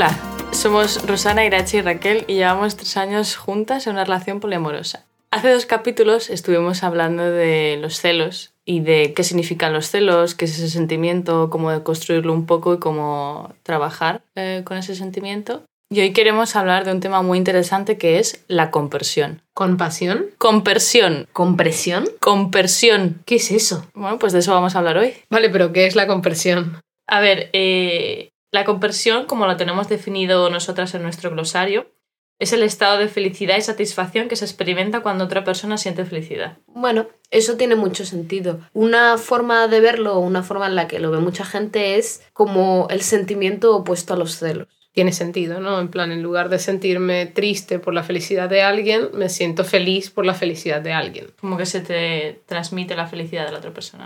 Hola, somos Rosana, Irachi y Raquel y llevamos tres años juntas en una relación poliamorosa. Hace dos capítulos estuvimos hablando de los celos y de qué significan los celos, qué es ese sentimiento, cómo construirlo un poco y cómo trabajar eh, con ese sentimiento. Y hoy queremos hablar de un tema muy interesante que es la compersión. ¿Compasión? Compersión. ¿Compresión? Compersión. ¿Qué es eso? Bueno, pues de eso vamos a hablar hoy. Vale, pero ¿qué es la compersión? A ver, eh, la compersión, como lo tenemos definido nosotras en nuestro glosario, es el estado de felicidad y satisfacción que se experimenta cuando otra persona siente felicidad. Bueno, eso tiene mucho sentido. Una forma de verlo, una forma en la que lo ve mucha gente es como el sentimiento opuesto a los celos tiene sentido, ¿no? En plan, en lugar de sentirme triste por la felicidad de alguien, me siento feliz por la felicidad de alguien. Como que se te transmite la felicidad de la otra persona.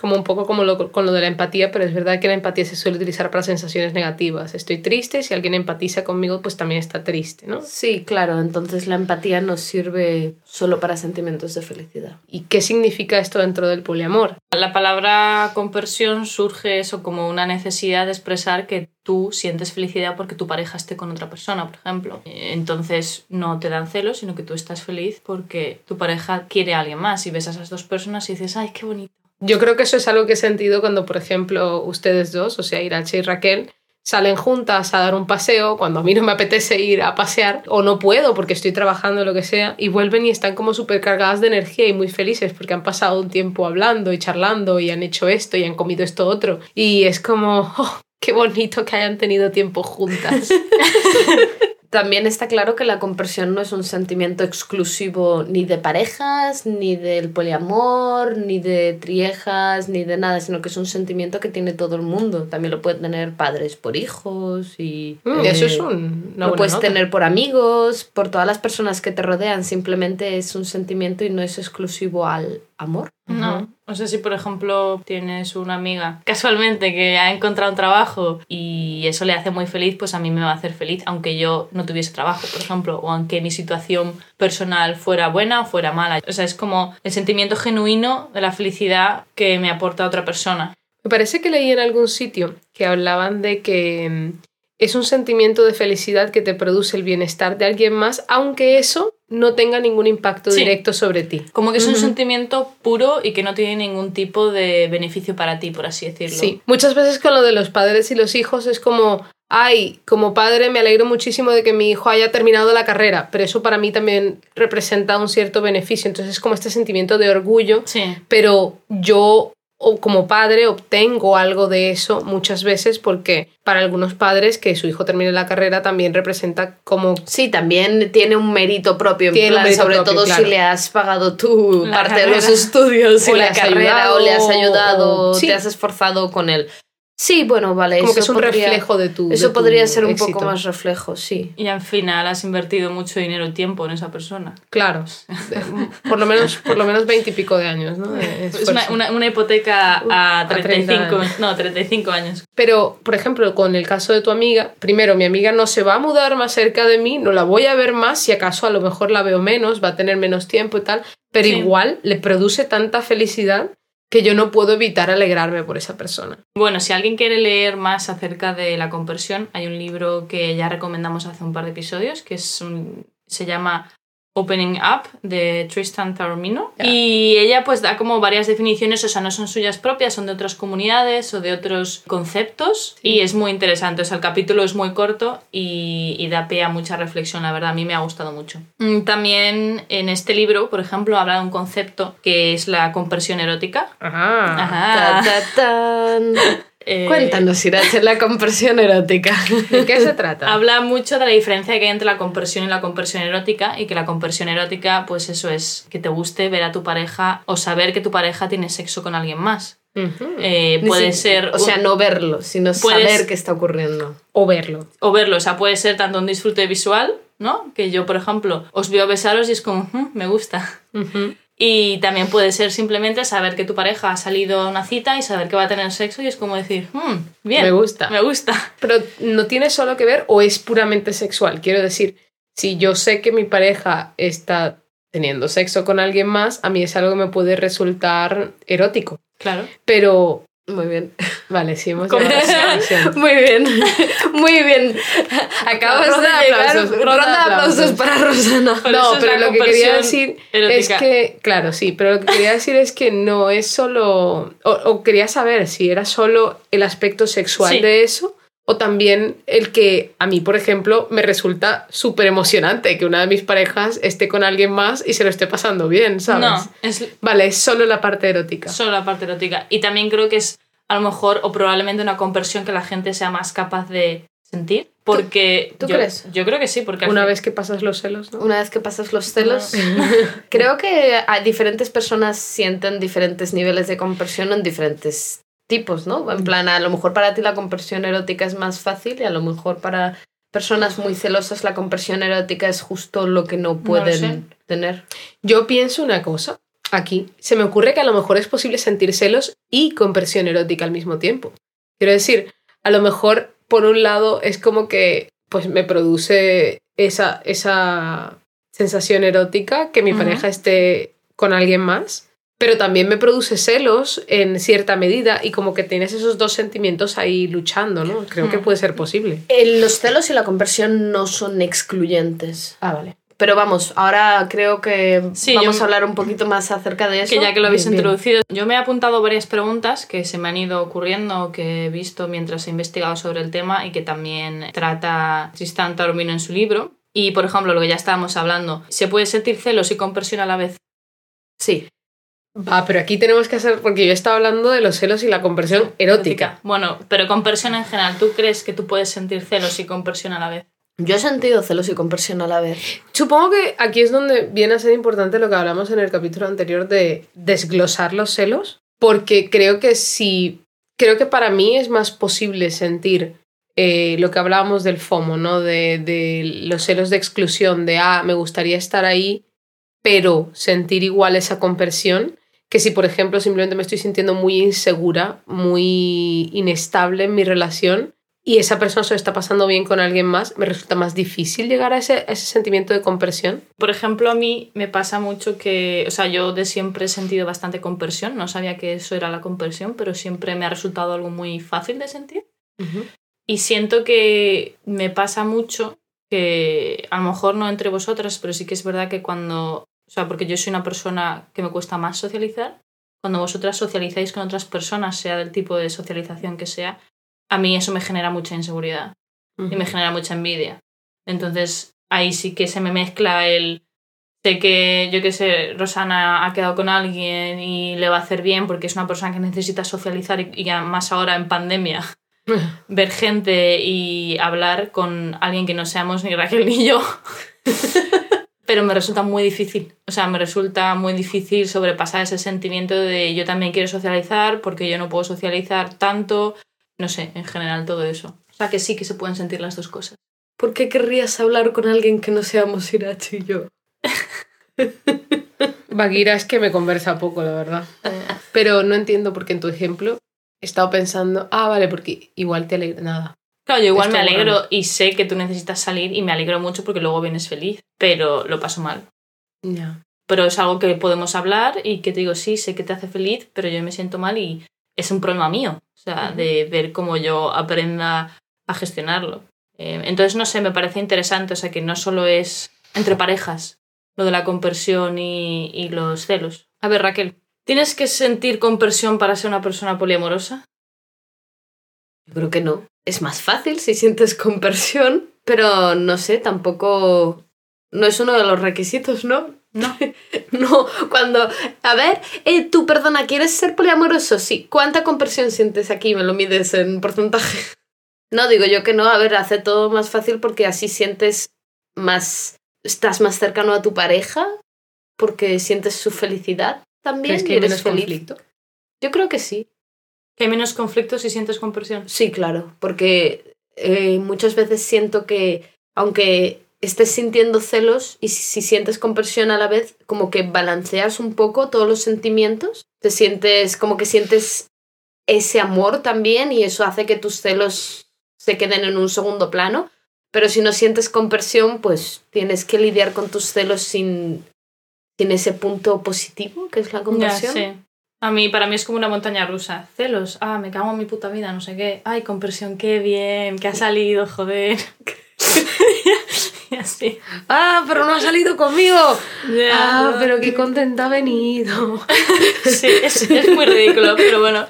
Como un poco como lo, con lo de la empatía, pero es verdad que la empatía se suele utilizar para sensaciones negativas. Estoy triste, si alguien empatiza conmigo, pues también está triste, ¿no? Sí, claro, entonces la empatía nos sirve solo para sentimientos de felicidad. ¿Y qué significa esto dentro del poliamor? La palabra compersión surge eso como una necesidad de expresar que tú sientes felicidad porque tu pareja esté con otra persona, por ejemplo. Entonces no te dan celos, sino que tú estás feliz porque tu pareja quiere a alguien más y ves a esas dos personas y dices, ay, qué bonito. Yo creo que eso es algo que he sentido cuando, por ejemplo, ustedes dos, o sea, Irache y Raquel, salen juntas a dar un paseo cuando a mí no me apetece ir a pasear o no puedo porque estoy trabajando lo que sea y vuelven y están como súper cargadas de energía y muy felices porque han pasado un tiempo hablando y charlando y han hecho esto y han comido esto otro y es como oh, Qué bonito que hayan tenido tiempo juntas. También está claro que la compresión no es un sentimiento exclusivo ni de parejas, ni del poliamor, ni de triejas, ni de nada, sino que es un sentimiento que tiene todo el mundo. También lo pueden tener padres por hijos y... Mm, eso es un... lo puedes tener por amigos, por todas las personas que te rodean. Simplemente es un sentimiento y no es exclusivo al amor. No. No sé si, por ejemplo, tienes una amiga casualmente que ha encontrado un trabajo y eso le hace muy feliz, pues a mí me va a hacer feliz, aunque yo no tuviese trabajo, por ejemplo, o aunque mi situación personal fuera buena o fuera mala. O sea, es como el sentimiento genuino de la felicidad que me aporta otra persona. Me parece que leí en algún sitio que hablaban de que mm, es un sentimiento de felicidad que te produce el bienestar de alguien más, aunque eso no tenga ningún impacto directo sobre ti. Como que es un sentimiento puro y que no tiene ningún tipo de beneficio para ti, por así decirlo. Sí, muchas veces con lo de los padres y los hijos es como, ay, como padre me alegro muchísimo de que mi hijo haya terminado la carrera, pero eso para mí también representa un cierto beneficio, entonces es como este sentimiento de orgullo, sí. pero yo o como padre obtengo algo de eso muchas veces porque para algunos padres que su hijo termine la carrera también representa como... Sí, también tiene un mérito propio, sobre todo si le has pagado tu parte de los estudios y la carrera o le has ayudado, te has esforzado con él. Sí, bueno, vale. Como que es un reflejo de tu. Eso podría ser un poco más reflejo, sí. Y al final has invertido mucho dinero y tiempo en esa persona. Claro. por lo menos por lo menos 20 y pico de años, ¿no? Es una, una, hipoteca a 35, no, 35 años. Pero, por ejemplo, con el caso de tu amiga, primero, mi amiga no se va a mudar más cerca de mí, no la voy a ver más, si acaso a lo mejor la veo menos, va a tener menos tiempo y tal, pero igual le produce tanta felicidad que yo no puedo evitar alegrarme por esa persona. Bueno, si alguien quiere leer más acerca de la conversión, hay un libro que ya recomendamos hace un par de episodios, que es un, se llama Opening Up de Tristan Taormino. Y ella pues da como varias definiciones, o sea, no son suyas propias, son de otras comunidades o de otros conceptos. Y es muy interesante, o sea, el capítulo es muy corto y, da pie a mucha reflexión, la verdad, a mí me ha gustado mucho. Mm, también en este libro, por ejemplo, habla de un concepto que es la compresión erótica. Ajá. Ajá. Eh, Cuéntanos, Irache, la compresión erótica. ¿De qué se trata? Habla mucho de la diferencia que hay entre la compresión y la compresión erótica y que la compresión erótica, pues eso es que te guste ver a tu pareja o saber que tu pareja tiene sexo con alguien más. Eh, puede ser. O sea, no verlo, sino Puedes- saber qué está ocurriendo. O verlo. o verlo, o sea, puede ser tanto un disfrute visual, ¿no? Que yo, por ejemplo, os veo besaros y es como, "Mm, me gusta. Y también puede ser simplemente saber que tu pareja ha salido a una cita y saber que va a tener sexo y es como decir, "Mm, bien, Me gusta. Me gusta. Pero no tiene solo que ver o es puramente sexual. Quiero decir, si yo sé que mi pareja está teniendo sexo con alguien más, a mí es algo que me puede resultar erótico. Claro. Pero, Muy bien. vale, sí hemos llegado. Muy bien. Muy bien. Acabas Ronda de llegar. aplausos, Ronda, ronda de aplausos aplausos. para Rosana. No, pero lo que quería decir es que, claro, sí, pero lo que quería decir es que no es solo, o, o quería saber si era solo el aspecto sexual Sí. de eso o también el que a mí, por ejemplo, me resulta súper emocionante que una de mis parejas esté con alguien más y se lo esté pasando bien, ¿sabes? No, es Vale, es solo la parte erótica. solo la parte erótica. Y también creo que es a lo mejor o probablemente una conversión que la gente sea más capaz de sentir. Porque tú yo, crees? Yo creo que sí, porque Una fin- vez que pasas los celos, ¿no? Una vez que pasas los celos, creo que a diferentes personas sienten diferentes niveles de conversión en diferentes tipos, ¿no? En plan, a lo mejor para ti la conversión erótica es más fácil y a lo mejor para personas muy celosas la conversión erótica es justo lo que no pueden tener. Yo pienso una cosa aquí. Se me ocurre que a lo mejor es posible sentir celos y conversión erótica al mismo tiempo. Quiero decir, a lo mejor por un lado es como que pues me produce esa, esa sensación erótica que mi pareja esté con alguien más, pero también me produce celos en cierta medida y como que tienes esos dos sentimientos ahí luchando, ¿no? Creo que Hmm. puede ser posible. Eh, Los celos y la conversión no son excluyentes. Ah, vale. Pero vamos, ahora creo que Sí, vamos yo- a hablar un poquito más acerca de eso. Que ya que lo habéis Bien, bien. introducido, yo me he apuntado varias preguntas que se me han ido ocurriendo, que he visto mientras he investigado sobre el tema y que también trata Tristan Taormino en su libro. Y, por ejemplo, lo que ya estábamos hablando, ¿se puede sentir celos y conversión a la vez? Sí. Va, pero aquí tenemos que hacer, porque yo estaba hablando de los celos y la conversión erótica. Bueno, pero conversión en general, ¿tú crees que tú puedes sentir celos y conversión a la vez? Yo he sentido celos y conversión a la vez. Supongo que aquí es donde viene a ser importante lo que hablamos en el capítulo anterior de desglosar los celos, porque creo que si, creo que para mí es más posible sentir eh, lo que hablábamos del FOMO, ¿no? De, de los celos de exclusión, de, ah, me gustaría estar ahí, pero sentir igual esa conversión, que si, por ejemplo, simplemente me estoy sintiendo muy insegura, muy inestable en mi relación, y esa persona se lo está pasando bien con alguien más, me resulta más difícil llegar a ese, a ese sentimiento de conversión. Por ejemplo, a mí me pasa mucho que, o sea, yo de siempre he sentido bastante conversión, no sabía que eso era la conversión, pero siempre me ha resultado algo muy fácil de sentir. Y siento que me pasa mucho que a lo mejor no entre vosotras, pero sí que es verdad que cuando, sea, porque yo soy una persona que me cuesta más socializar, cuando vosotras socializáis con otras personas, sea del tipo de socialización que sea, a mí eso me genera mucha inseguridad y me genera mucha envidia. Entonces ahí sí que se me mezcla el sé que yo qué sé, Rosana ha quedado con alguien y le va a hacer bien porque es una persona que necesita socializar y, y más ahora en pandemia ver gente y hablar con alguien que no seamos ni Raquel ni yo. Pero me resulta muy difícil. O sea, me resulta muy difícil sobrepasar ese sentimiento de yo también quiero socializar porque yo no puedo socializar tanto. No sé, en general todo eso. O sea, que sí que se pueden sentir las dos cosas. ¿Por qué querrías hablar con alguien que no seamos Irachi y yo? Bagheera es que me conversa poco, la verdad. Pero no entiendo por qué en tu ejemplo he estado pensando, ah, vale, porque igual te alegra nada. Claro, yo igual me alegro y sé que tú necesitas salir y me alegro mucho porque luego vienes feliz, pero lo paso mal. Ya. Pero es algo que podemos hablar y que te digo, sí, sé que te hace feliz, pero yo me siento mal y es un problema mío. O sea, de ver cómo yo aprenda a gestionarlo. Eh, entonces, no sé, me parece interesante, o sea, que no solo es entre parejas lo de la conversión y, y los celos. A ver, Raquel, ¿tienes que sentir conversión para ser una persona poliamorosa? Yo creo que no. Es más fácil si sientes conversión, pero no sé, tampoco... No es uno de los requisitos, ¿no? No. No, cuando... A ver, eh, tú, perdona, ¿quieres ser poliamoroso? Sí. ¿Cuánta conversión sientes aquí? Me lo mides en porcentaje. No, digo yo que no. A ver, hace todo más fácil porque así sientes más... Estás más cercano a tu pareja porque sientes su felicidad también ¿Crees que y eres feliz. conflicto? Yo creo que sí. Que hay menos conflictos si sientes compresión. Sí, claro, porque eh, muchas veces siento que aunque estés sintiendo celos y si, si sientes compresión a la vez, como que balanceas un poco todos los sentimientos, te sientes como que sientes ese amor también y eso hace que tus celos se queden en un segundo plano. Pero si no sientes compresión, pues tienes que lidiar con tus celos sin, sin ese punto positivo, que es la compresión. sí. A mí, para mí es como una montaña rusa. Celos, ah, me cago en mi puta vida, no sé qué. Ay, compresión, qué bien, que ha salido, joder. y así. Ah, pero no ha salido conmigo. Ah, pero qué contenta ha venido. Sí, es, es muy ridículo, pero bueno.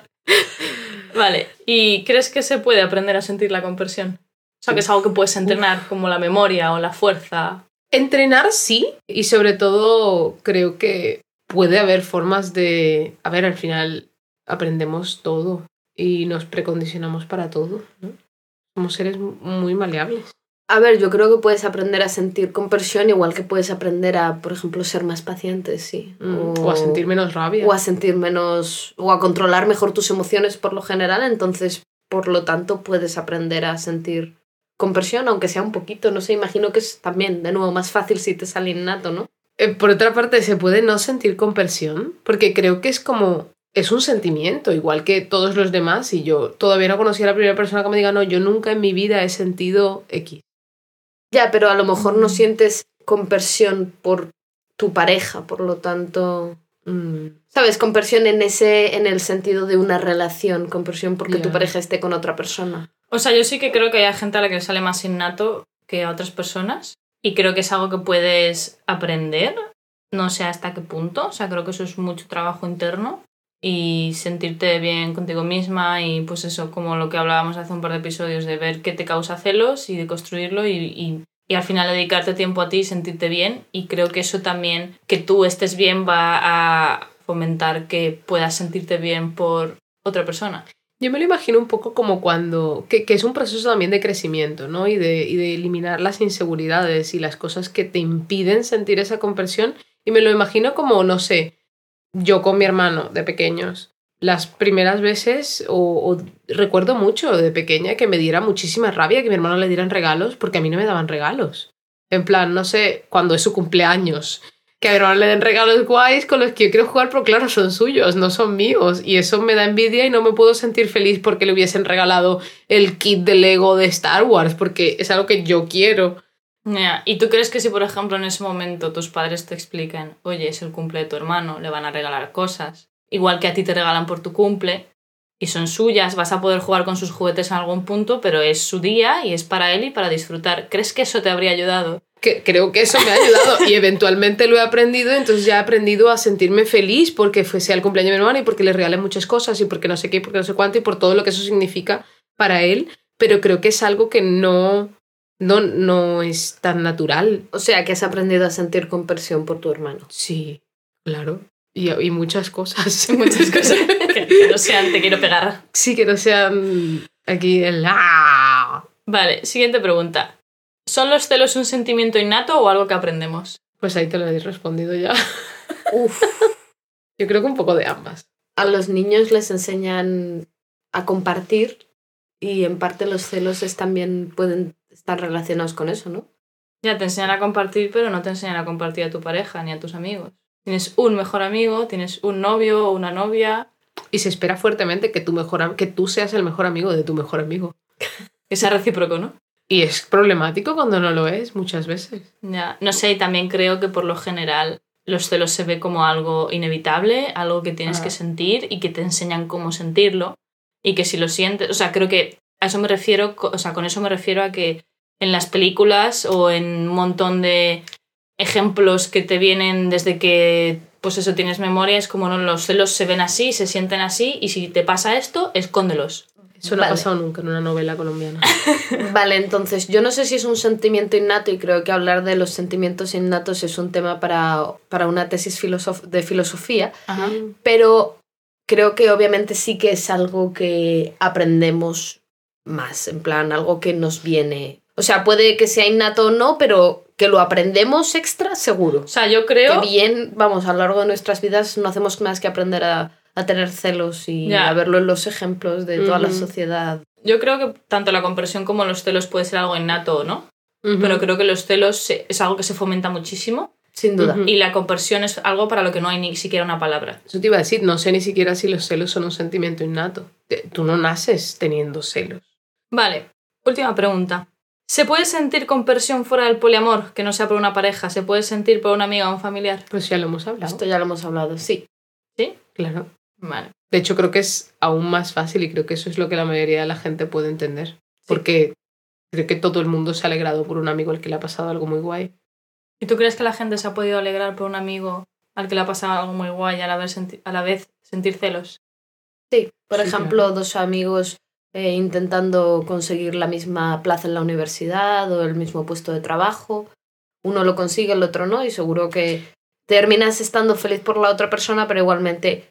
Vale, ¿y crees que se puede aprender a sentir la compresión? O sea, que es algo que puedes entrenar, como la memoria o la fuerza. Entrenar sí, y sobre todo creo que puede haber formas de... A ver, al final aprendemos todo y nos precondicionamos para todo. ¿no? Somos seres muy maleables. A ver, yo creo que puedes aprender a sentir compresión igual que puedes aprender a, por ejemplo, ser más paciente, sí. Mm, O a sentir menos rabia. o a sentir menos, o a controlar mejor tus emociones por lo general, entonces, por lo tanto, puedes aprender a sentir compresión, aunque sea un poquito, no sé, imagino que es también, de nuevo, más fácil si te sale innato, ¿no? Eh, por otra parte, se puede no sentir compresión, porque creo que es como, es un sentimiento, igual que todos los demás, y yo todavía no conocí a la primera persona que me diga, no, yo nunca en mi vida he sentido X. Ya, pero a lo mejor no sientes compresión por tu pareja, por lo tanto, Mm, ¿sabes? Compresión en ese, en el sentido de una relación, compresión porque tu pareja esté con otra persona. O sea, yo sí que creo que hay gente a la que le sale más innato que a otras personas. Y creo que es algo que puedes aprender. No sé hasta qué punto. O sea, creo que eso es mucho trabajo interno. Y sentirte bien contigo misma. Y pues eso, como lo que hablábamos hace un par de episodios, de ver qué te causa celos y de construirlo. Y, y, y al final dedicarte tiempo a ti y sentirte bien. Y creo que eso también, que tú estés bien, va a fomentar que puedas sentirte bien por otra persona. Yo me lo imagino un poco como cuando, que, que es un proceso también de crecimiento, ¿no? Y de, y de eliminar las inseguridades y las cosas que te impiden sentir esa compresión. Y me lo imagino como, no sé, yo con mi hermano de pequeños. Las primeras veces, o, o recuerdo mucho de pequeña que me diera muchísima rabia que mi hermano le dieran regalos porque a mí no me daban regalos. En plan, no sé, cuando es su cumpleaños, que a hermano le den regalos guays con los que yo quiero jugar, pero claro, son suyos, no son míos. Y eso me da envidia y no me puedo sentir feliz porque le hubiesen regalado el kit de Lego de Star Wars, porque es algo que yo quiero. ¿Y tú crees que si, por ejemplo, en ese momento tus padres te explican, oye, es el cumple de tu hermano, le van a regalar cosas, igual que a ti te regalan por tu cumple, y son suyas, vas a poder jugar con sus juguetes en algún punto, pero es su día y es para él y para disfrutar. ¿Crees que eso te habría ayudado? Que creo que eso me ha ayudado y eventualmente lo he aprendido, entonces ya he aprendido a sentirme feliz porque fuese el cumpleaños de mi hermano y porque le regalé muchas cosas y porque no sé qué y porque no sé cuánto y por todo lo que eso significa para él, pero creo que es algo que no, no, no es tan natural. O sea, que has aprendido a sentir compresión por tu hermano. Sí, claro. Y, y muchas cosas. Muchas cosas que, que no sean te quiero pegar. Sí, que no sean aquí el... ¡ah! Vale, siguiente pregunta. ¿Son los celos un sentimiento innato o algo que aprendemos? Pues ahí te lo he respondido ya. Uf. Yo creo que un poco de ambas. a los niños les enseñan a compartir y en parte los celos es también pueden estar relacionados con eso, ¿no? Ya te enseñan a compartir, pero no te enseñan a compartir a tu pareja ni a tus amigos. Tienes un mejor amigo, tienes un novio o una novia, Y se espera fuertemente que, tu mejor, que tú seas el mejor amigo de tu mejor amigo. que sea recíproco, ¿no? Y es problemático cuando no lo es muchas veces. Ya, no sé, y también creo que por lo general los celos se ve como algo inevitable, algo que tienes Ah. que sentir y que te enseñan cómo sentirlo. Y que si lo sientes, o sea, creo que a eso me refiero, o sea, con eso me refiero a que en las películas o en un montón de ejemplos que te vienen desde que, pues eso, tienes memoria, es como no, los celos se ven así, se sienten así, y si te pasa esto, escóndelos. Eso no Vale. ha pasado nunca en una novela colombiana. Vale, entonces yo no sé si es un sentimiento innato y creo que hablar de los sentimientos innatos es un tema para, para una tesis filosof- de filosofía, Ajá. pero creo que obviamente sí que es algo que aprendemos más, en plan, algo que nos viene. O sea, puede que sea innato o no, pero que lo aprendemos extra, seguro. O sea, yo creo... Que bien, vamos, a lo largo de nuestras vidas no hacemos más que aprender a, a tener celos y a verlo en los ejemplos de toda la sociedad. Yo creo que tanto la compresión como los celos puede ser algo innato o no, pero creo que los celos es algo que se fomenta muchísimo Sin duda. Y la compresión es algo para lo que no hay ni siquiera una palabra. Eso te iba a decir, no sé ni siquiera si los celos son un sentimiento innato. Tú no naces teniendo celos. Vale, última pregunta. ¿Se puede sentir compresión fuera del poliamor, que no sea por una pareja? ¿Se puede sentir por una amiga o un familiar? Pues ya lo hemos hablado. Esto ya lo hemos hablado, sí. ¿Sí? Claro. Vale. De hecho, creo que es aún más fácil y creo que eso es lo que la mayoría de la gente puede entender. Porque creo que todo el mundo se ha alegrado por un amigo al que le ha pasado algo muy guay. ¿Y tú crees que la gente se ha podido alegrar por un amigo al que le ha pasado algo muy guay y a la vez, senti- a la vez sentir celos? Sí, por Sí, ejemplo, dos amigos eh, intentando conseguir la misma plaza en la universidad o el mismo puesto de trabajo. Uno lo consigue, el otro no, y seguro que terminas estando feliz por la otra persona, pero igualmente,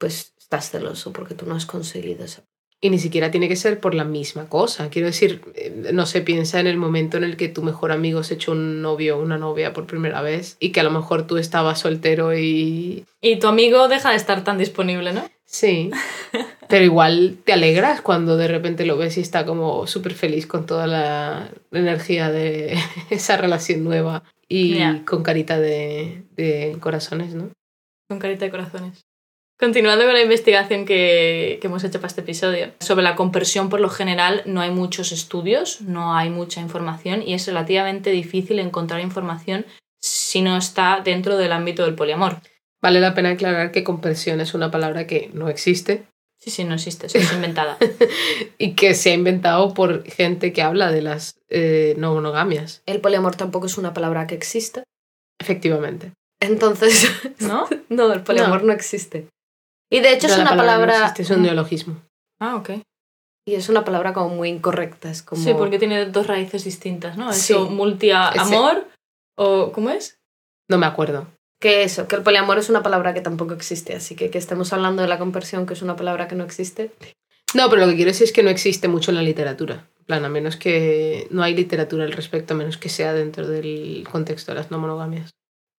pues estás celoso porque tú no has conseguido eso. Y ni siquiera tiene que ser por la misma cosa. Quiero decir, eh, no se piensa en el momento en el que tu mejor amigo se echó un novio o una novia por primera vez y que a lo mejor tú estabas soltero y... Y tu amigo deja de estar tan disponible, ¿no? Sí. Pero igual te alegras cuando de repente lo ves y está como súper feliz con toda la energía de esa relación nueva y con carita de, de corazones, ¿no? Con carita de corazones. Continuando con la investigación que, que hemos hecho para este episodio, sobre la compresión por lo general no hay muchos estudios, no hay mucha información y es relativamente difícil encontrar información si no está dentro del ámbito del poliamor. Vale la pena aclarar que compresión es una palabra que no existe Sí, sí, no existe, es inventada. y que se ha inventado por gente que habla de las eh, no monogamias. El poliamor tampoco es una palabra que exista. Efectivamente. Entonces, ¿No? no, el poliamor no, existe. Y de hecho es una palabra no palabra... existe, es un neologismo. Ah, ok. Y es una palabra como muy incorrecta. Es como... Sí, porque tiene dos raíces distintas, ¿no? Sí. Eso, multi-amor o... ¿Cómo es? No me acuerdo. Que eso, que el poliamor es una palabra que tampoco existe. Así que que estemos hablando de la conversión, que es una palabra que no existe. No, pero lo que quiero decir es que no existe mucho en la literatura. En plan, a menos que no hay literatura al respecto, a menos que sea dentro del contexto de las no monogamias.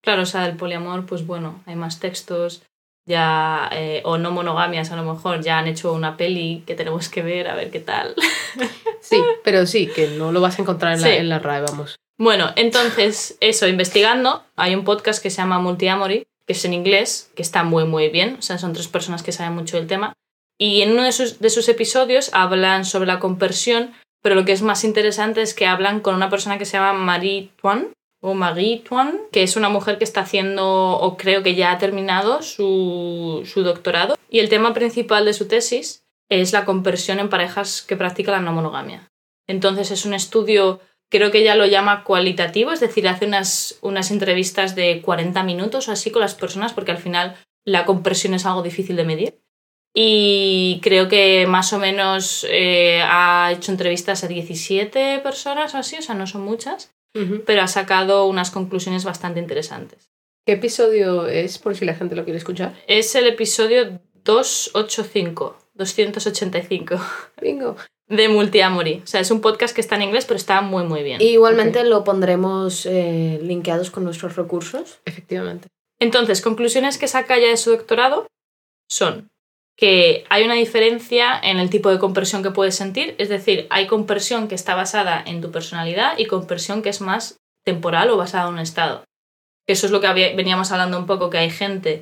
Claro, o sea, del poliamor, pues bueno, hay más textos, ya, eh, o no monogamias a lo mejor, ya han hecho una peli que tenemos que ver, a ver qué tal. Sí, pero sí, que no lo vas a encontrar en la, Sí. en la RAE, vamos. Bueno, entonces, eso, investigando, hay un podcast que se llama Multiamory, que es en inglés, que está muy, muy bien, o sea, son tres personas que saben mucho del tema, y en uno de sus, de sus episodios hablan sobre la conversión, pero lo que es más interesante es que hablan con una persona que se llama Marie Tuan, o Marie Tuan, que es una mujer que está haciendo, o creo que ya ha terminado su, su doctorado, y el tema principal de su tesis es la conversión en parejas que practican la no monogamia. Entonces es un estudio creo que ella lo llama cualitativo, es decir, hace unas, unas entrevistas de 40 minutos o así con las personas, porque al final la compresión es algo difícil de medir. Y creo que más o menos eh, ha hecho entrevistas a 17 personas o así, o sea, no son muchas, Pero ha sacado unas conclusiones bastante interesantes. ¿Qué episodio es, por si la gente lo quiere escuchar? Es el episodio 285, 285 Bingo. de Multiamory. O sea, es un podcast que está en inglés, pero está muy, muy bien. Y igualmente lo pondremos eh, linkeados con nuestros recursos. Efectivamente. Entonces, conclusiones que saca ya de su doctorado son que hay una diferencia en el tipo de compresión que puedes sentir, es decir, hay compresión que está basada en tu personalidad y compresión que es más temporal o basada en un estado. Eso es lo que había- veníamos hablando un poco, que hay gente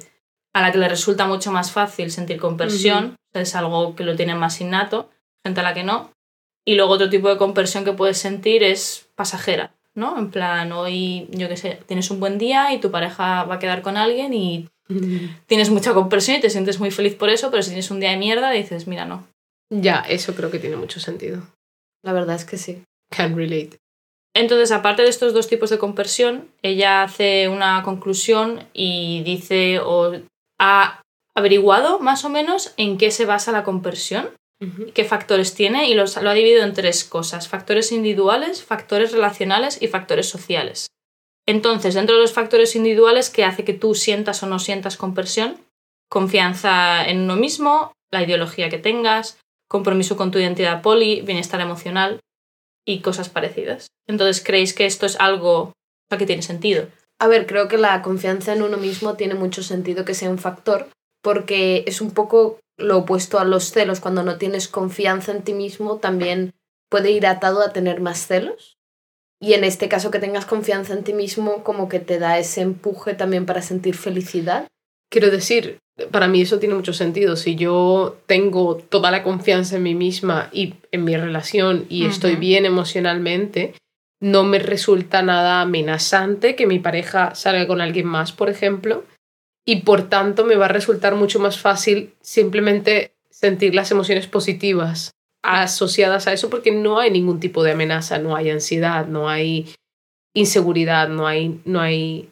a la que le resulta mucho más fácil sentir compresión, es algo que lo tiene más innato, gente a la que no. Y luego otro tipo de compresión que puedes sentir es pasajera, ¿no? En plan, hoy, yo qué sé, tienes un buen día y tu pareja va a quedar con alguien y tienes mucha compresión y te sientes muy feliz por eso, pero si tienes un día de mierda dices, mira, no. Ya, eso creo que tiene mucho sentido. La verdad es que sí. Can relate. Entonces, aparte de estos dos tipos de compresión, ella hace una conclusión y dice o ha averiguado más o menos en qué se basa la compresión, qué factores tiene y los, lo ha dividido en tres cosas, factores individuales, factores relacionales y factores sociales. Entonces, dentro de los factores individuales, ¿qué hace que tú sientas o no sientas compresión? Confianza en uno mismo, la ideología que tengas, compromiso con tu identidad poli, bienestar emocional y cosas parecidas. Entonces, ¿creéis que esto es algo que tiene sentido? A ver, creo que la confianza en uno mismo tiene mucho sentido que sea un factor, porque es un poco lo opuesto a los celos. Cuando no tienes confianza en ti mismo, también puede ir atado a tener más celos. Y en este caso que tengas confianza en ti mismo, como que te da ese empuje también para sentir felicidad. Quiero decir, para mí eso tiene mucho sentido. Si yo tengo toda la confianza en mí misma y en mi relación y estoy bien emocionalmente, no me resulta nada amenazante que mi pareja salga con alguien más, por ejemplo, y por tanto me va a resultar mucho más fácil simplemente sentir las emociones positivas asociadas a eso porque no hay ningún tipo de amenaza, no hay ansiedad, no hay inseguridad, no hay, no hay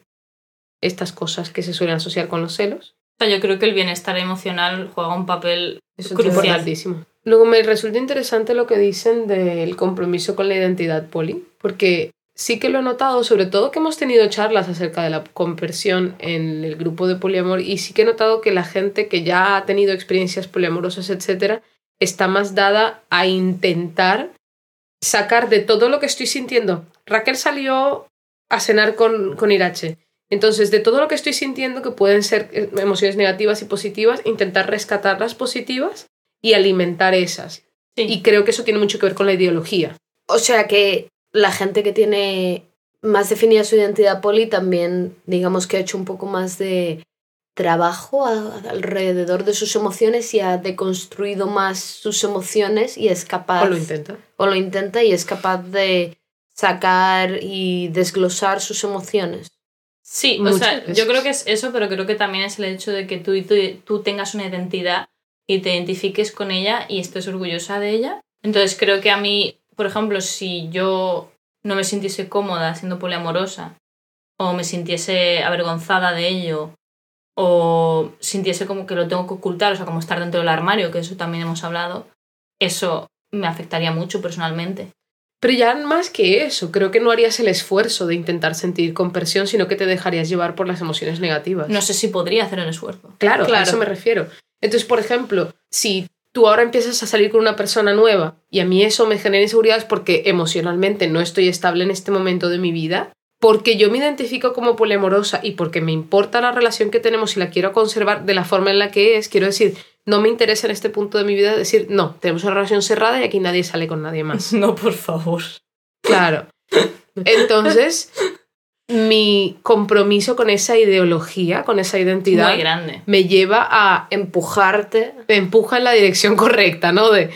estas cosas que se suelen asociar con los celos. O sea, yo creo que el bienestar emocional juega un papel Eso crucial. Luego me resulta interesante lo que dicen del compromiso con la identidad poli, porque sí que lo he notado, sobre todo que hemos tenido charlas acerca de la conversión en el grupo de poliamor y sí que he notado que la gente que ya ha tenido experiencias poliamorosas, etcétera, está más dada a intentar sacar de todo lo que estoy sintiendo. Raquel salió a cenar con, con Irache. Entonces, de todo lo que estoy sintiendo, que pueden ser eh, emociones negativas y positivas, intentar rescatar las positivas y alimentar esas. Sí. Y creo que eso tiene mucho que ver con la ideología. O sea que la gente que tiene más definida su identidad poli también, digamos que ha hecho un poco más de trabajo a- alrededor de sus emociones y ha deconstruido más sus emociones y es capaz O lo intenta. o lo intenta y es capaz de sacar y desglosar sus emociones. Sí, o sea, veces. yo creo que es eso, pero creo que también es el hecho de que tú, y tú, tú tengas una identidad y te identifiques con ella y estés orgullosa de ella. Entonces creo que a mí, por ejemplo, si yo no me sintiese cómoda siendo poliamorosa o me sintiese avergonzada de ello o sintiese como que lo tengo que ocultar, o sea, como estar dentro del armario, que eso también hemos hablado, eso me afectaría mucho personalmente. Pero ya más que eso, creo que no harías el esfuerzo de intentar sentir compresión, sino que te dejarías llevar por las emociones negativas. No sé si podría hacer el esfuerzo. Claro, Claro. a eso me refiero. Entonces, por ejemplo, si tú ahora empiezas a salir con una persona nueva y a mí eso me genera inseguridades porque emocionalmente no estoy estable en este momento de mi vida, porque yo me identifico como poliamorosa y porque me importa la relación que tenemos y la quiero conservar de la forma en la que es, quiero decir, no me interesa en este punto de mi vida decir, no, tenemos una relación cerrada y aquí nadie sale con nadie más. No, por favor. Claro. Entonces, mi compromiso con esa ideología, con esa identidad, Muy grande. me lleva a Empujarte. te empuja en la dirección correcta, ¿no? De,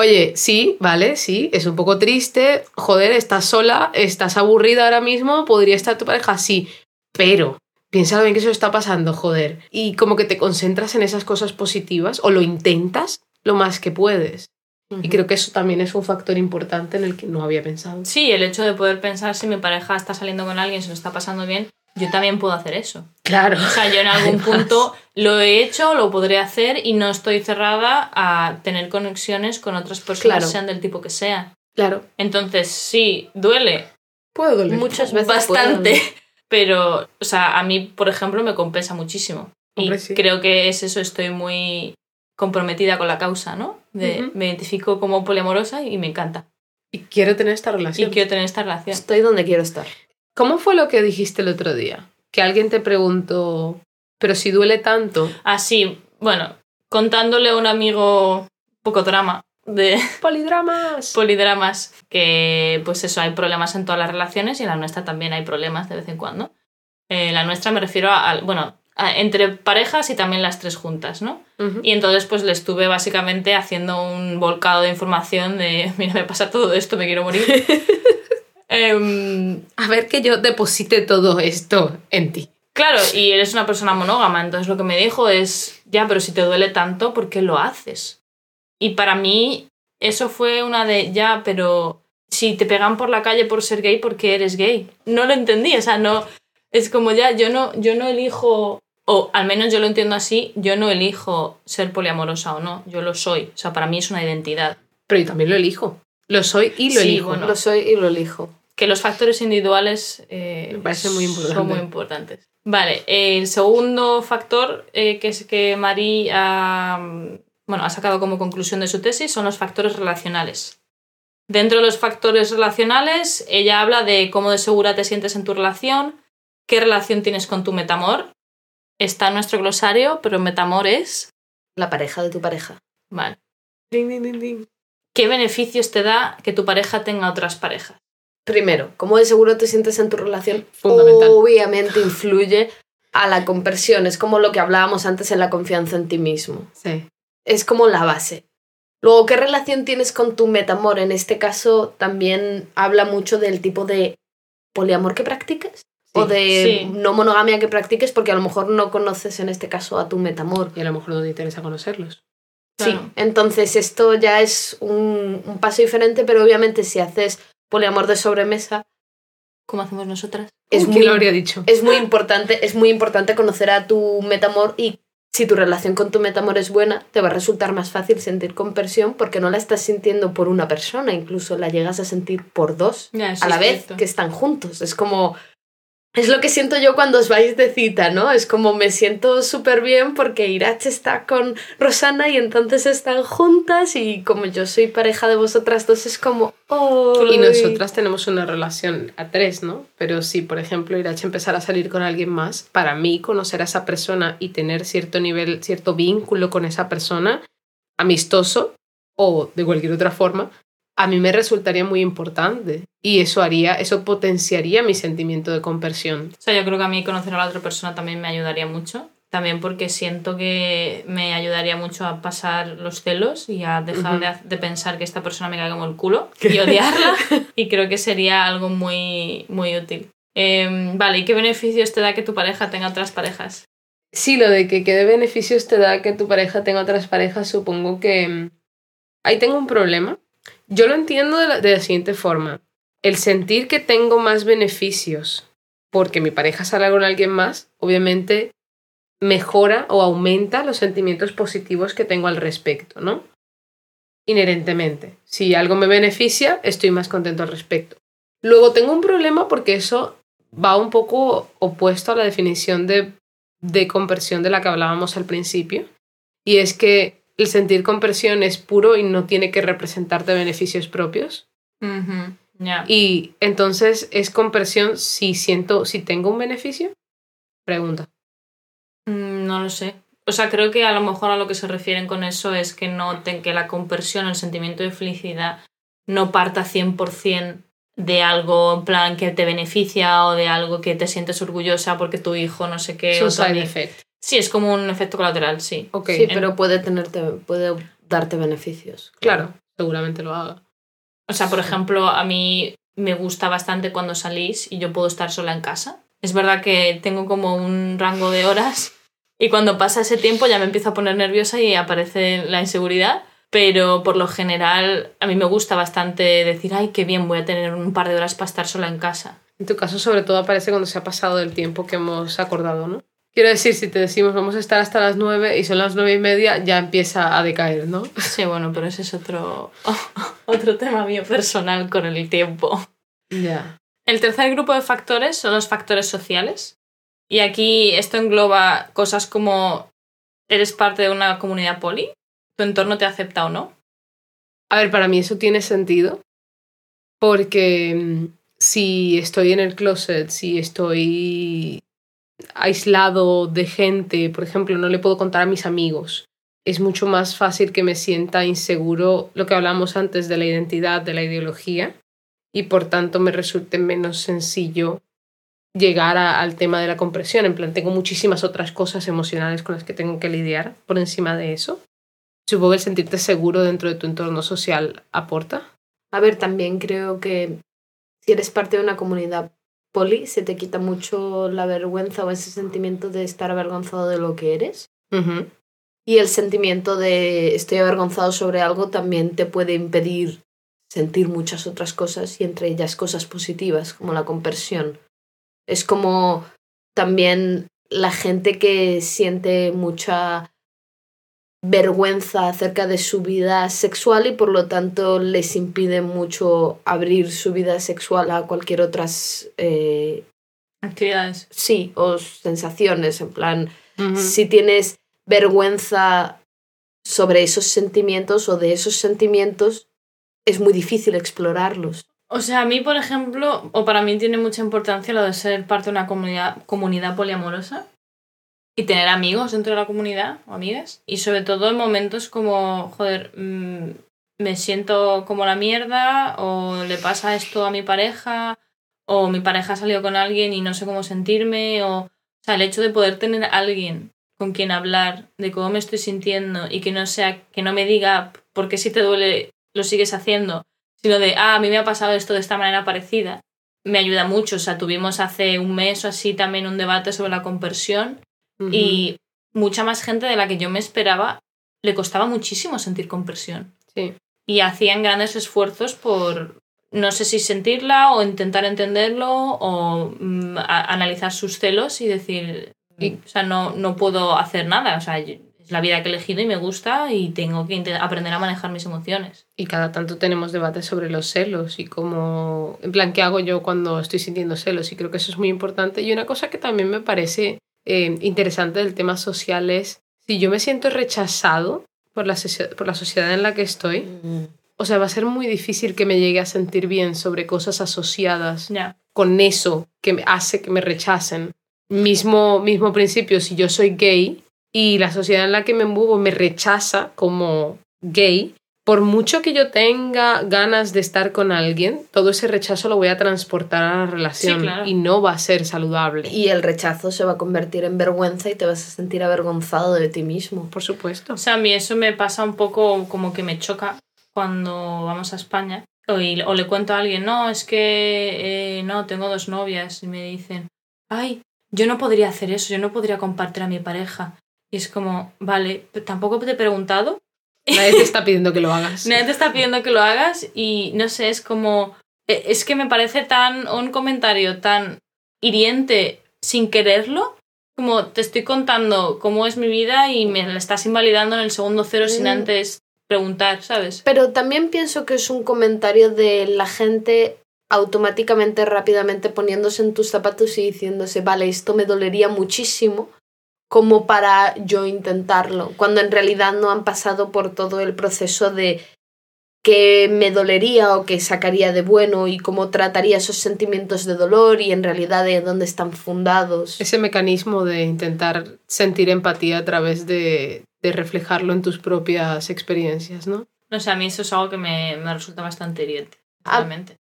oye, sí, vale, sí, es un poco triste, joder, estás sola, estás aburrida ahora mismo, podría estar tu pareja, sí, pero piensa bien que eso está pasando, joder. Y como que te concentras en esas cosas positivas o lo intentas lo más que puedes. Y creo que eso también es un factor importante en el que no había pensado. Sí, el hecho de poder pensar si mi pareja está saliendo con alguien, se lo está pasando bien, yo también puedo hacer eso. Claro. O sea, yo en algún punto lo he hecho, lo podré hacer y no estoy cerrada a tener conexiones con otras personas, Claro. sean del tipo que sea. Claro. Entonces, sí, duele Puedo doler. Muchas veces bastante, pero, o sea, a mí, por ejemplo, me compensa muchísimo. Y sí. creo que es eso, estoy muy comprometida con la causa, ¿no? De. Me identifico como poliamorosa y me encanta. Y quiero tener esta Y relación. quiero tener esta relación. Estoy donde quiero estar. ¿Cómo fue lo que dijiste el otro día? Que alguien te preguntó, pero si duele tanto. Así, bueno, contándole a un amigo poco drama de Polidramas. polidramas, que pues eso, hay problemas en todas las relaciones y en la nuestra también hay problemas de vez en cuando. Eh, la nuestra me refiero a, a- bueno, entre parejas y también las tres juntas, ¿no? Y entonces pues le estuve básicamente haciendo un volcado de información de, mira, me pasa todo esto, me quiero morir. Em, A ver que yo deposite todo esto en ti. Claro, y eres una persona monógama, entonces lo que me dijo es, ya, pero si te duele tanto, ¿por qué lo haces? Y para mí eso fue una de, ya, pero si te pegan por la calle por ser gay, ¿por qué eres gay? No lo entendí, o sea, no, es como ya, yo no, yo no elijo, o al menos yo lo entiendo así, yo no elijo ser poliamorosa o no, yo lo soy, o sea, para mí es una identidad. Pero yo también lo elijo. Lo soy y lo Sí, elijo. bueno. Lo soy y lo elijo. que los factores individuales eh, Me parece muy importante. son muy importantes. Vale, el segundo factor eh, que es que mm, bueno, ha sacado como conclusión de su tesis son los factores relacionales. Dentro de los factores relacionales, ella habla de cómo de segura te sientes en tu relación, qué relación tienes con tu metamor, está en nuestro glosario, pero metamor es... La pareja de tu pareja. Vale. Ding, ding, ding, ding. ¿Qué beneficios te da que tu pareja tenga otras parejas? Primero, cómo de seguro te sientes en tu relación, Fundamental. obviamente influye a la conversión. Es como lo que hablábamos antes en la confianza en ti mismo. Sí. Es como la base. Luego, ¿qué relación tienes con tu metamor? En este caso también habla mucho del tipo de poliamor que practiques o de Sí. no monogamia que practiques porque a lo mejor no conoces en este caso a tu metamor. Y a lo mejor no te interesa conocerlos. Sí, Claro. entonces esto ya es un, un paso diferente, pero obviamente si haces poliamor de sobremesa ¿Cómo hacemos nosotras? es Uy, muy ¿Quién lo habría dicho? es muy importante, es muy importante conocer a tu metamor y si tu relación con tu metamor es buena, te va a resultar más fácil sentir conversión porque no la estás sintiendo por una persona, incluso la llegas a sentir por dos Ya, a la vez cierto. que están juntos. Es como es lo que siento yo cuando os vais de cita, ¿no? Es como me siento súper bien porque Irache está con Rosana y entonces están juntas y como yo soy pareja de vosotras dos es como... ¡Oh! Y nosotras tenemos una relación a tres, ¿no? Pero si, por ejemplo, Irache empezar a salir con alguien más, para mí conocer a esa persona y tener cierto nivel, cierto vínculo con esa persona, amistoso o de cualquier otra forma, a mí me resultaría muy importante. Y eso haría, eso potenciaría mi sentimiento de conversión. O sea, yo creo que a mí conocer a la otra persona también me ayudaría mucho. También porque siento que me ayudaría mucho a pasar los celos y a dejar de, de pensar que esta persona me cae como el culo y odiarla. y creo que sería algo muy, muy útil. Em, vale, ¿y qué beneficios te da que tu pareja tenga otras parejas? Sí, lo de que qué beneficios te da que tu pareja tenga otras parejas, supongo que mm, ahí tengo un problema. Yo lo entiendo de la, de la siguiente forma. El sentir que tengo más beneficios porque mi pareja sale con alguien más, obviamente mejora o aumenta los sentimientos positivos que tengo al respecto, ¿no? Inherentemente. Si algo me beneficia, estoy más contento al respecto. Luego tengo un problema porque eso va un poco opuesto a la definición de de conversión de la que hablábamos al principio. Y es que el sentir conversión es puro y no tiene que representarte beneficios propios. Y entonces es conversión si siento, si tengo un beneficio. Pregunta. Mm, No lo sé. O sea, creo que a lo mejor a lo que se refieren con eso es que noten que la conversión, el sentimiento de felicidad, no parta 100% de algo en plan que te beneficia o de algo que te sientes orgullosa porque tu hijo no sé qué. Es un side effect. Sí, es como un efecto colateral, sí. Ok, Sí, en- pero puede tenerte, puede darte beneficios. claro, seguramente lo haga. O sea, por ejemplo, a mí me gusta bastante cuando salís y yo puedo estar sola en casa. Es verdad que tengo como un rango de horas y cuando pasa ese tiempo ya me empiezo a poner nerviosa y aparece la inseguridad. Pero por lo general a mí me gusta bastante decir, ay, qué bien, voy a tener un par de horas para estar sola en casa. En tu caso, sobre todo, aparece cuando se ha pasado el tiempo que hemos acordado, ¿no? Quiero decir, si te decimos vamos a estar hasta las nueve y son las nueve y media, ya empieza a decaer, ¿no? Sí, bueno, pero ese es otro, otro tema mío personal con el tiempo. Ya. El tercer grupo de factores son los factores sociales. Y aquí esto engloba cosas como eres parte de una comunidad poli, tu entorno te acepta o no. A ver, para mí eso tiene sentido porque mm, si estoy en el closet, si estoy aislado de gente, por ejemplo, no le puedo contar a mis amigos, es mucho más fácil que me sienta inseguro lo que hablamos antes de la identidad, de la ideología, y por tanto me resulte menos sencillo llegar al tema de la compresión. En plan, tengo muchísimas otras cosas emocionales con las que tengo que lidiar por encima de eso. Supongo que el sentirte seguro dentro de tu entorno social aporta. A ver, también creo que si eres parte de una comunidad poli, se te quita mucho la vergüenza o ese sentimiento de estar avergonzado de lo que eres. Ujú. Y el sentimiento de estoy avergonzado sobre algo también te puede impedir sentir muchas otras cosas y entre ellas cosas positivas como la conversión. Es como también la gente que siente mucha vergüenza acerca de su vida sexual y por lo tanto les impide mucho abrir su vida sexual a cualquier otras eh, Actividades. sí o sensaciones en plan si tienes vergüenza sobre esos sentimientos o de esos sentimientos, es muy difícil explorarlos. O sea, a mí, por ejemplo, o para mí tiene mucha importancia lo de ser parte de una comunidad, comunidad poliamorosa. Y tener amigos dentro de la comunidad o amigas. Y sobre todo en momentos como, joder, mm, me siento como la mierda o le pasa esto a mi pareja o mi pareja ha salido con alguien y no sé cómo sentirme o, o sea, el hecho de poder tener alguien con quien hablar de cómo me estoy sintiendo y que no sea que no me diga porque si te duele lo sigues haciendo, sino de, ah, a mí me ha pasado esto de esta manera parecida, me ayuda mucho. O sea, tuvimos hace un mes o así también un debate sobre la conversión y mucha más gente de la que yo me esperaba le costaba muchísimo sentir compresión. Sí. Y hacían grandes esfuerzos por, no sé si sentirla o intentar entenderlo o mm, a- analizar sus celos y decir, Y- o sea, no, no puedo hacer nada. O sea, yo- es la vida que he elegido y me gusta y tengo que aprender a manejar mis emociones. Y cada tanto tenemos debates sobre los celos y cómo, en plan, ¿qué hago yo cuando estoy sintiendo celos? Y creo que eso es muy importante. Y una cosa que también me parece eh, interesante del tema social es, si yo me siento rechazado por la, por la sociedad en la que estoy, Mm. o sea, va a ser muy difícil que me llegue a sentir bien sobre cosas asociadas con eso que me hace que me rechacen. Mismo, mismo principio, si yo soy gay y la sociedad en la que me muevo me rechaza como gay, por mucho que yo tenga ganas de estar con alguien, todo ese rechazo lo voy a transportar a la relación Sí, claro. y no va a ser saludable. Y el rechazo se va a convertir en vergüenza y te vas a sentir avergonzado de ti mismo. Por supuesto. O sea, a mí eso me pasa un poco como que me choca cuando vamos a España. O, y- o le cuento a alguien, no, es que eh, no, tengo dos novias. Y me dicen, ay, yo no podría hacer eso, yo no podría compartir a mi pareja. Y es como, vale, tampoco te he preguntado. Nadie te está pidiendo que lo hagas. Nadie te está pidiendo que lo hagas y no sé, es como. e- Es que me parece tan. un comentario tan hiriente sin quererlo. Como te estoy contando cómo es mi vida y me la estás invalidando en el segundo cero sin Mm. antes preguntar, ¿sabes? Pero también pienso que es un comentario de la gente automáticamente, rápidamente poniéndose en tus zapatos y diciéndose, vale, esto me dolería muchísimo como para yo intentarlo, cuando en realidad no han pasado por todo el proceso de que me dolería o que sacaría de bueno y cómo trataría esos sentimientos de dolor y en realidad de dónde están fundados. Ese mecanismo de intentar sentir empatía a través de, de reflejarlo en tus propias experiencias, ¿no? No sé, a mí eso es algo que me, me resulta bastante hiriente, Ah. realmente.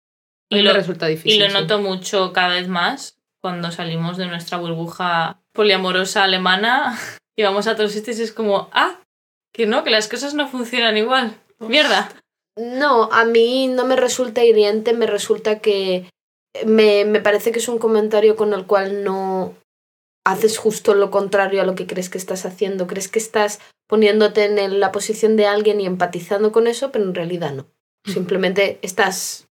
Y me lo, resulta y difícil. lo sí. noto mucho cada vez más cuando salimos de nuestra burbuja poliamorosa alemana y vamos a otros sitios y es como, ah, que no, que las cosas no funcionan igual. Mierda. No, a mí no me resulta hiriente, me resulta que me, me parece que es un comentario con el cual no haces justo lo contrario a lo que crees que estás haciendo. Crees que estás poniéndote en la posición de alguien y empatizando con eso, pero en realidad no. Simplemente estás...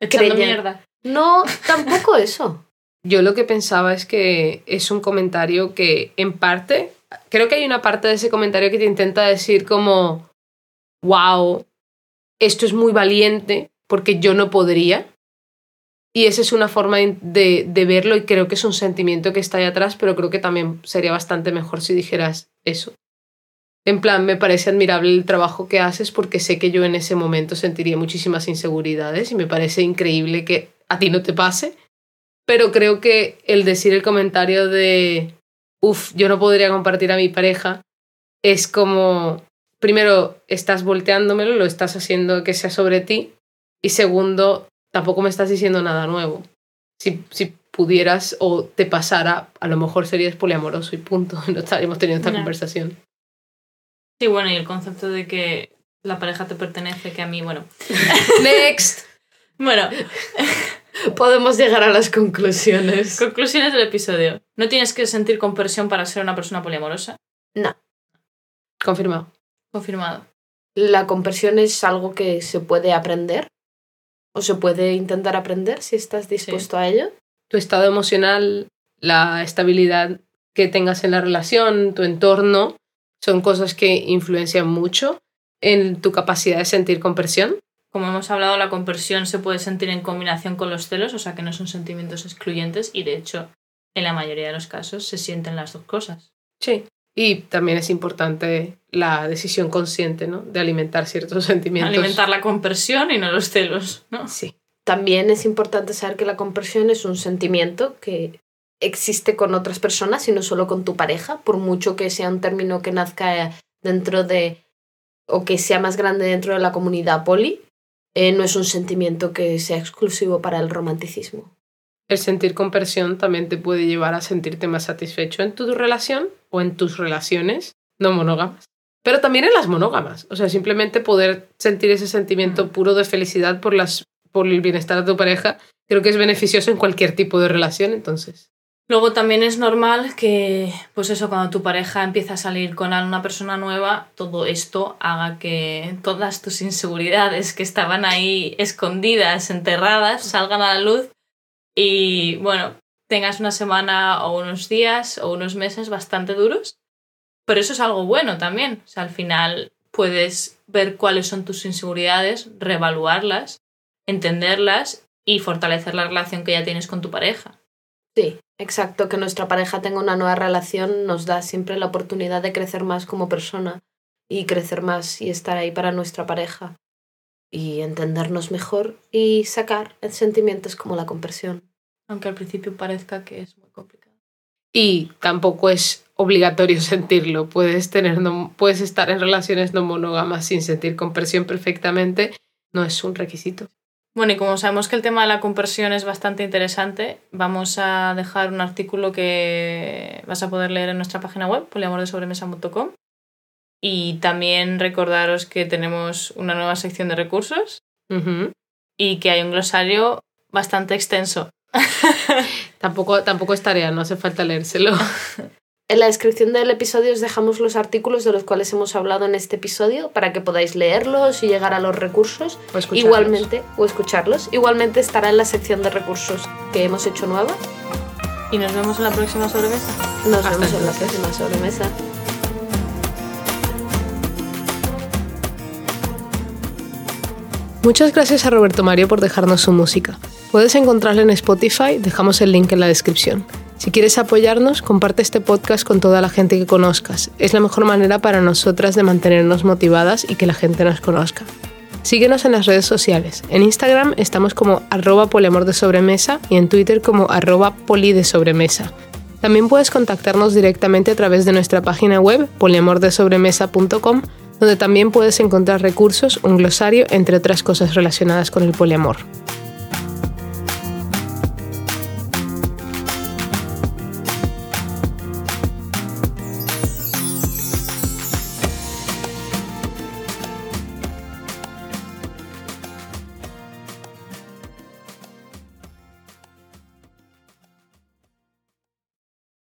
Echando mierda. No, tampoco eso. Yo lo que pensaba es que es un comentario que en parte, creo que hay una parte de ese comentario que te intenta decir como, wow, esto es muy valiente porque yo no podría. Y esa es una forma de, de- verlo y creo que es un sentimiento que está ahí atrás, pero creo que también sería bastante mejor si dijeras eso. En plan, me parece admirable el trabajo que haces porque sé que yo en ese momento sentiría muchísimas inseguridades y me parece increíble que a ti no te pase. Pero creo que el decir el comentario de, uff, yo no podría compartir a mi pareja, es como, primero, estás volteándomelo, lo estás haciendo que sea sobre ti. Y segundo, tampoco me estás diciendo nada nuevo. Si, si pudieras o te pasara, a lo mejor serías poliamoroso y punto. No estaríamos teniendo esta conversación. Sí, bueno, y el concepto de que la pareja te pertenece, que a mí, bueno. Next. Bueno, Podemos llegar a las conclusiones. conclusiones del episodio. No tienes que sentir compresión para ser una persona poliamorosa. No, Confirmado. Confirmado. la compresión es algo que se puede aprender o se puede intentar aprender si estás dispuesto a ello. tu estado emocional, la estabilidad que tengas en la relación, tu entorno, son cosas que influencian mucho en tu capacidad de sentir compresión. Como hemos hablado, la compresión se puede sentir en combinación con los celos, o sea que no son sentimientos excluyentes y de hecho, en la mayoría de los casos, se sienten las dos cosas. Sí. Y también es importante la decisión consciente, ¿no? De alimentar ciertos sentimientos. Alimentar la compresión y no los celos, ¿no? Sí. También es importante saber que la compresión es un sentimiento que existe con otras personas y no solo con tu pareja, por mucho que sea un término que nazca dentro de o que sea más grande dentro de la comunidad poli, eh, no es un sentimiento que sea exclusivo para el romanticismo. El sentir compresión también te puede llevar a sentirte más satisfecho en tu relación o en tus relaciones no monógamas. Pero también en las monógamas. O sea, simplemente poder sentir ese sentimiento puro de felicidad por, las, por el bienestar de tu pareja, creo que es beneficioso en cualquier tipo de relación, entonces. Luego también es normal que, pues eso, cuando tu pareja empieza a salir con una persona nueva, todo esto haga que todas tus inseguridades que estaban ahí escondidas, enterradas, salgan a la luz y, bueno, tengas una semana o unos días o unos meses bastante duros. Pero eso es algo bueno también. O sea, al final puedes ver cuáles son tus inseguridades, reevaluarlas, entenderlas y fortalecer la relación que ya tienes con tu pareja. Sí, exacto, que nuestra pareja tenga una nueva relación nos da siempre la oportunidad de crecer más como persona y crecer más y estar ahí para nuestra pareja y entendernos mejor y sacar sentimientos como la compresión. Aunque al principio parezca que es muy complicado. Y tampoco es obligatorio sentirlo. Puedes, tener puedes estar en relaciones no monógamas sin sentir compresión perfectamente. No es un requisito. Bueno, y como sabemos que el tema de la compresión es bastante interesante, vamos a dejar un artículo que vas a poder leer en nuestra página web, poliamordesobremesa.com. Y también recordaros que tenemos una nueva sección de recursos y que hay un glosario bastante extenso. tampoco, tampoco es tarea, no hace falta leérselo. En la descripción del episodio os dejamos los artículos de los cuales hemos hablado en este episodio para que podáis leerlos y llegar a los recursos. O Igualmente, o escucharlos. Igualmente estará en la sección de recursos que hemos hecho nueva. Y nos vemos en la próxima sobremesa. Nos vemos en la próxima sobremesa. Muchas gracias a Roberto Mario por dejarnos su música. Puedes encontrarla en Spotify, dejamos el link en la descripción. Si quieres apoyarnos, comparte este podcast con toda la gente que conozcas. Es la mejor manera para nosotras de mantenernos motivadas y que la gente nos conozca. Síguenos en las redes sociales. En Instagram estamos como arroba poliamor de sobremesa y en Twitter como arroba poli de sobremesa. También puedes contactarnos directamente a través de nuestra página web poliamordesobremesa.com donde también puedes encontrar recursos, un glosario, entre otras cosas relacionadas con el poliamor.